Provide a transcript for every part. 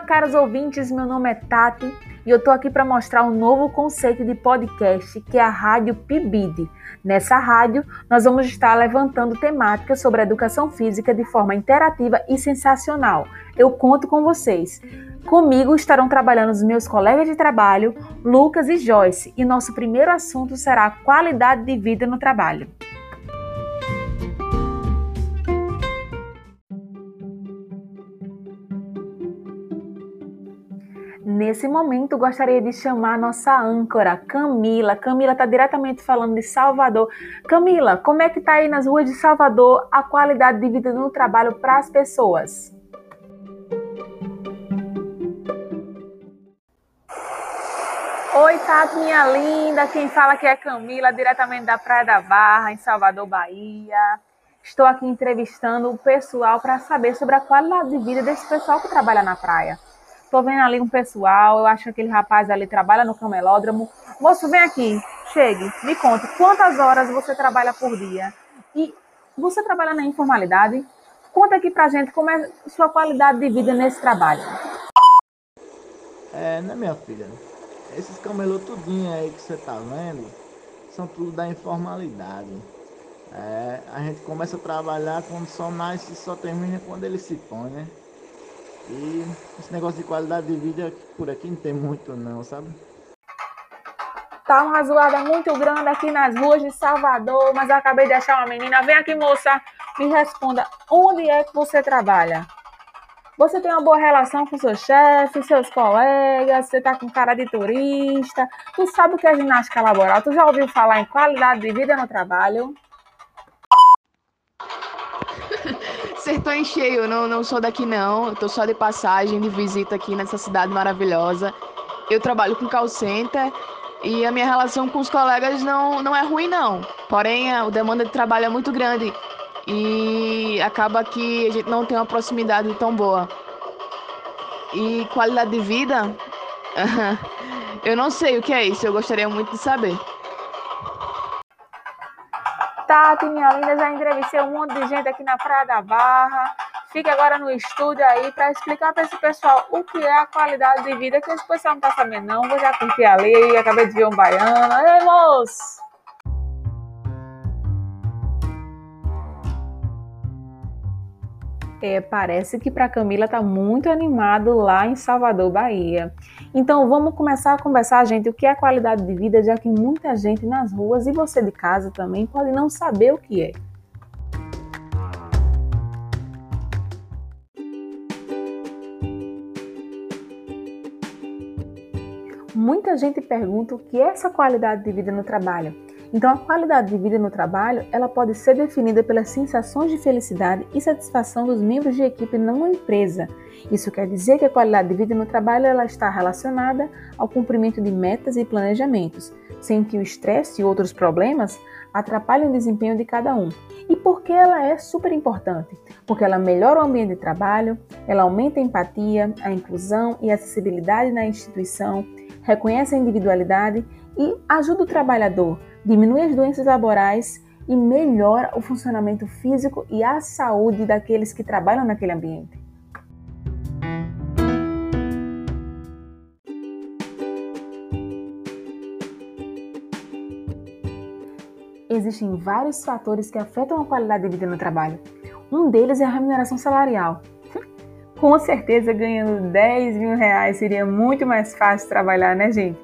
Olá, caros ouvintes, meu nome é Tati e eu estou aqui para mostrar um novo conceito de podcast que é a Rádio PIBID. Nessa rádio, nós vamos estar levantando temáticas sobre a educação física de forma interativa e sensacional. Eu conto com vocês. Comigo estarão trabalhando os meus colegas de trabalho, Lucas e Joyce, e nosso primeiro assunto será a qualidade de vida no trabalho. Nesse momento, gostaria de chamar nossa âncora, Camila. Camila está diretamente falando de Salvador. Camila, como é que está aí nas ruas de Salvador a qualidade de vida no trabalho para as pessoas? Oi, Tati, minha linda. Quem fala aqui é Camila, diretamente da Praia da Barra, em Salvador, Bahia. Estou aqui entrevistando o pessoal para saber sobre a qualidade de vida desse pessoal que trabalha na praia. Estou vendo ali um pessoal, eu acho que aquele rapaz ali trabalha no camelódromo. Moço, vem aqui, chegue, me conte quantas horas você trabalha por dia. E você trabalha na informalidade? Conta aqui pra gente como é sua qualidade de vida nesse trabalho. É, né, minha filha? Esses camelô tudinho aí que você tá vendo, são tudo da informalidade. É, a gente começa a trabalhar quando só nasce e só termina quando ele se põe, né? E esse negócio de qualidade de vida por aqui não tem muito não, sabe? Tá uma zoada muito grande aqui nas ruas de Salvador, mas eu acabei de achar uma menina. Vem aqui, moça, me responda. Onde é que você trabalha? Você tem uma boa relação com seu chefe, seus colegas, você tá com cara de turista. Tu sabe o que é ginástica laboral? Tu já ouviu falar em qualidade de vida no trabalho? Sertão em cheio, não, não sou daqui não. Eu tô só de passagem, de visita aqui nessa cidade maravilhosa. Eu trabalho com call center e a minha relação com os colegas não, não é ruim não. Porém, a demanda de trabalho é muito grande e acaba que a gente não tem uma proximidade tão boa. E qualidade de vida? eu não sei o que é isso, eu gostaria muito de saber. Tati, minha linda, já entrevistei um monte de gente aqui na Praia da Barra. Fica agora no estúdio aí para explicar para esse pessoal o que é a qualidade de vida, que esse pessoal não tá sabendo não. Vou já curtir a lei, acabei de ver um baiano. Ei, moço! É, parece que para Camila tá muito animado lá em Salvador, Bahia. Então vamos começar a conversar, gente, o que é qualidade de vida, já que muita gente nas ruas e você de casa também pode não saber o que é. Muita gente pergunta o que é essa qualidade de vida no trabalho. Então, a qualidade de vida no trabalho, ela pode ser definida pelas sensações de felicidade e satisfação dos membros de equipe numa empresa. Isso quer dizer que a qualidade de vida no trabalho ela está relacionada ao cumprimento de metas e planejamentos, sem que o estresse e outros problemas atrapalhem o desempenho de cada um. E por que ela é super importante? Porque ela melhora o ambiente de trabalho, ela aumenta a empatia, a inclusão e a acessibilidade na instituição, reconhece a individualidade e ajuda o trabalhador diminui as doenças laborais e melhora o funcionamento físico e a saúde daqueles que trabalham naquele ambiente. Existem vários fatores que afetam a qualidade de vida no trabalho. Um deles é a remuneração salarial. Com certeza, ganhando 10 mil reais seria muito mais fácil trabalhar, né, gente?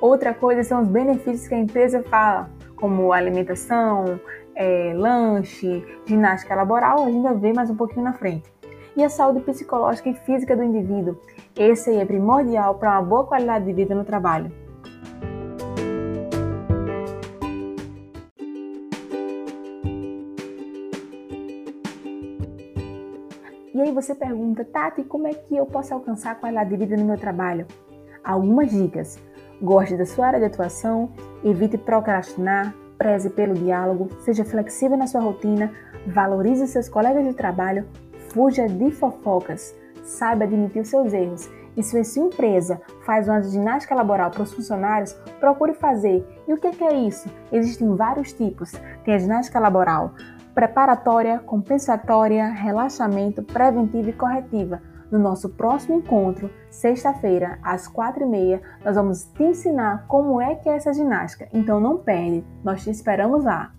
Outra coisa são os benefícios que a empresa fala, como alimentação, é, lanche, ginástica laboral, a gente ver mais um pouquinho na frente. E a saúde psicológica e física do indivíduo. Esse aí é primordial para uma boa qualidade de vida no trabalho. E aí você pergunta, Tati, como é que eu posso alcançar qualidade de vida no meu trabalho? Algumas dicas. Goste da sua área de atuação, evite procrastinar, preze pelo diálogo, seja flexível na sua rotina, valorize seus colegas de trabalho, fuja de fofocas, saiba admitir os seus erros. E se a sua empresa faz uma ginástica laboral para os funcionários, procure fazer. E o que é isso? Existem vários tipos. Tem a ginástica laboral preparatória, compensatória, relaxamento, preventiva e corretiva. No nosso próximo encontro, sexta-feira, às quatro e meia, nós vamos te ensinar como é que é essa ginástica. Então não perde, nós te esperamos lá.